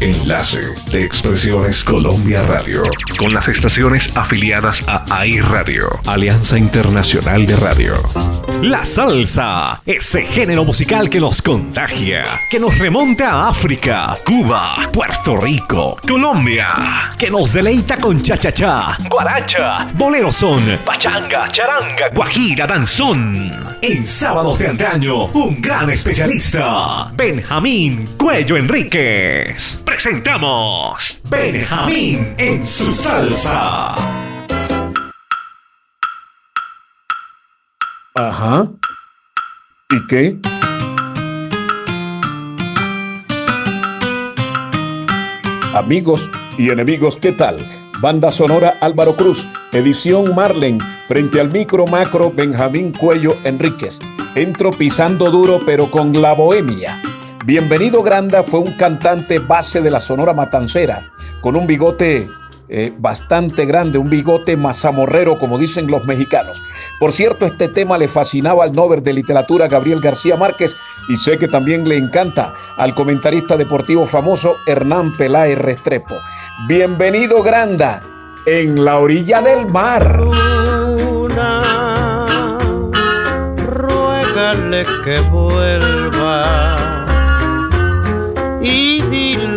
Enlace de Expresiones Colombia Radio. Con las estaciones afiliadas a AI Radio, Alianza Internacional de Radio. La salsa, ese género musical que nos contagia, que nos remonta a África, Cuba, Puerto Rico, Colombia, que nos deleita con cha-cha-cha, guaracha, bolero son, pachanga, charanga, guajira, danzón. En sábados de antaño, un gran especialista, Benjamín Cuello Enríquez. Presentamos Benjamín en su salsa. Ajá. ¿Y qué? Amigos y enemigos, ¿qué tal? Banda Sonora Álvaro Cruz, edición Marlen, frente al micro macro Benjamín Cuello Enríquez. Entro pisando duro pero con la bohemia. Bienvenido Granda fue un cantante base de la Sonora Matancera, con un bigote eh, bastante grande, un bigote mazamorrero, como dicen los mexicanos. Por cierto, este tema le fascinaba al Nobel de Literatura Gabriel García Márquez y sé que también le encanta al comentarista deportivo famoso Hernán Peláez Restrepo. Bienvenido, Granda, en la orilla del mar. Luna, ruégale que vuelva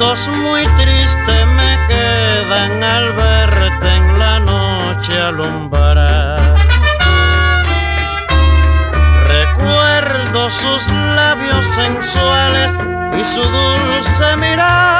Recuerdos muy tristes me quedan al verte en la noche alumbrar. Recuerdo sus labios sensuales y su dulce mirar,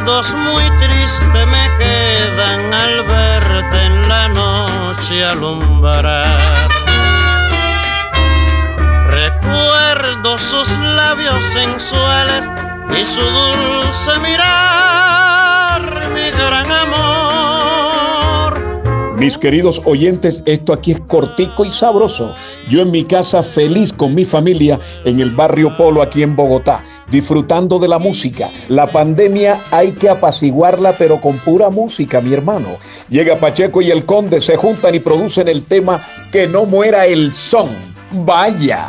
Recuerdos muy tristes me quedan al verte en la noche alumbrar. Recuerdo sus labios sensuales y su dulce mirar, mi gran. Mis queridos oyentes, esto aquí es cortico y sabroso. Yo en mi casa feliz con mi familia en el barrio Polo aquí en Bogotá, disfrutando de la música. La pandemia hay que apaciguarla pero con pura música, mi hermano. Llega Pacheco y el Conde, se juntan y producen el tema Que no muera el son. Vaya.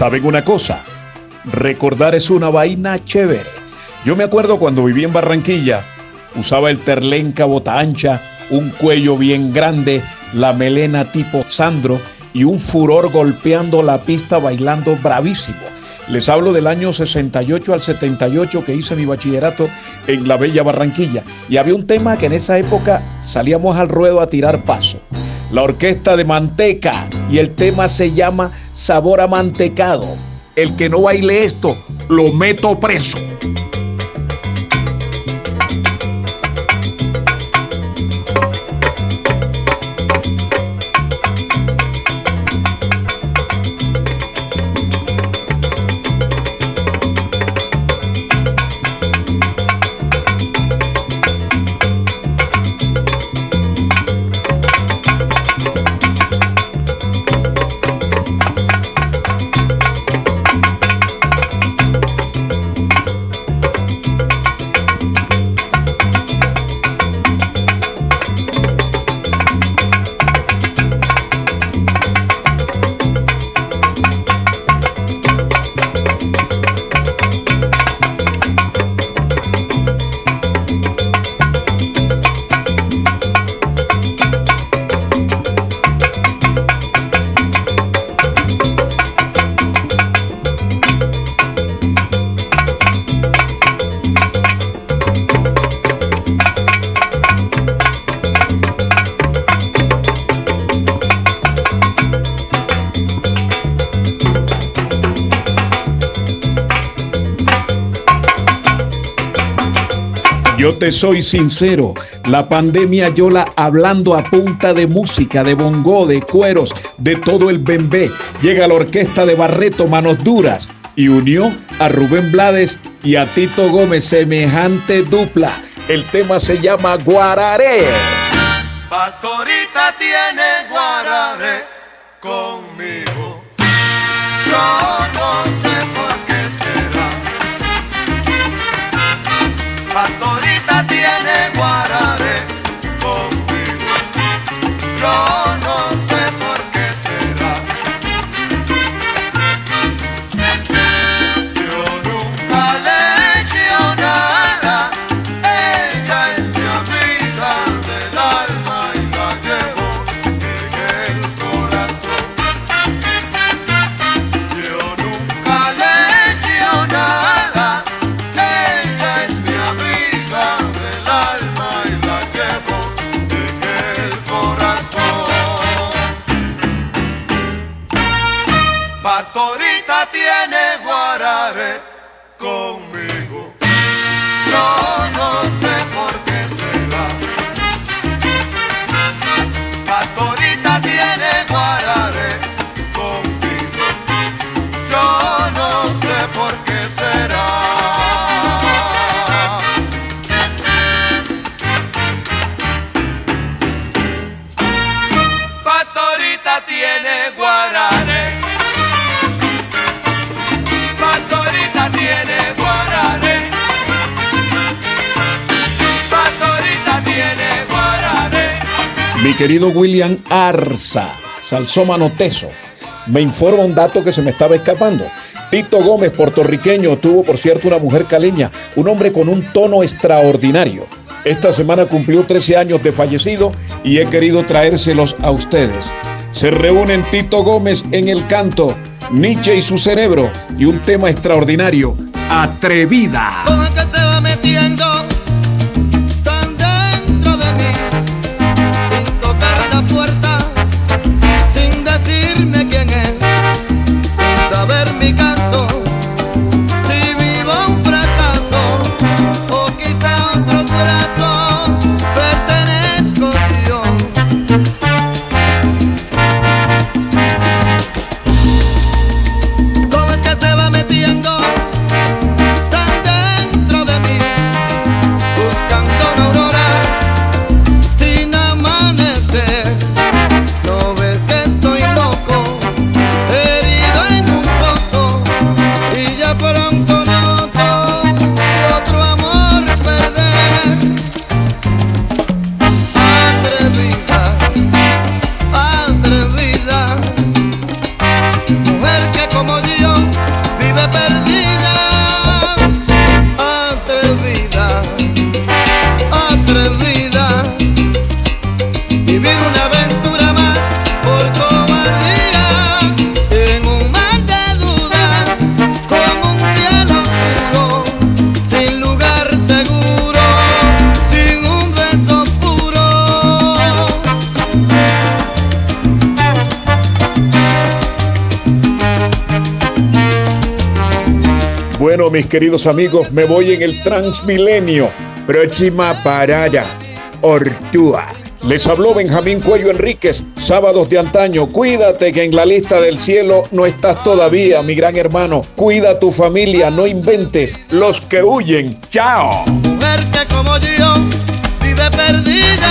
¿Saben una cosa? Recordar es una vaina chévere. Yo me acuerdo cuando viví en Barranquilla, usaba el terlenca bota ancha, un cuello bien grande, la melena tipo Sandro y un furor golpeando la pista bailando bravísimo. Les hablo del año 68 al 78 que hice mi bachillerato en la bella Barranquilla. Y había un tema que en esa época salíamos al ruedo a tirar paso. La orquesta de Manteca y el tema se llama Sabor a Mantecado. El que no baile esto, lo meto preso. Yo te soy sincero, la pandemia yo la hablando a punta de música, de bongo, de cueros, de todo el bembé. Llega la orquesta de Barreto Manos Duras y unió a Rubén Blades y a Tito Gómez, semejante dupla. El tema se llama Guararé. Pastorita tiene guararé conmigo. Yo no sé por qué Pastorita tiene guararé conmigo. Yo Mi querido William Arza, salsómano teso, me informa un dato que se me estaba escapando. Tito Gómez, puertorriqueño, tuvo por cierto una mujer caleña, un hombre con un tono extraordinario. Esta semana cumplió 13 años de fallecido y he querido traérselos a ustedes. Se reúnen Tito Gómez en el canto, Nietzsche y su cerebro y un tema extraordinario, Atrevida. Como es que se va metiendo Mis queridos amigos, me voy en el Transmilenio. Próxima parada, Ortúa. Les habló Benjamín Cuello Enríquez, sábados de antaño. Cuídate que en la lista del cielo no estás todavía, mi gran hermano. Cuida tu familia, no inventes. Los que huyen, chao. Que como yo vive perdida.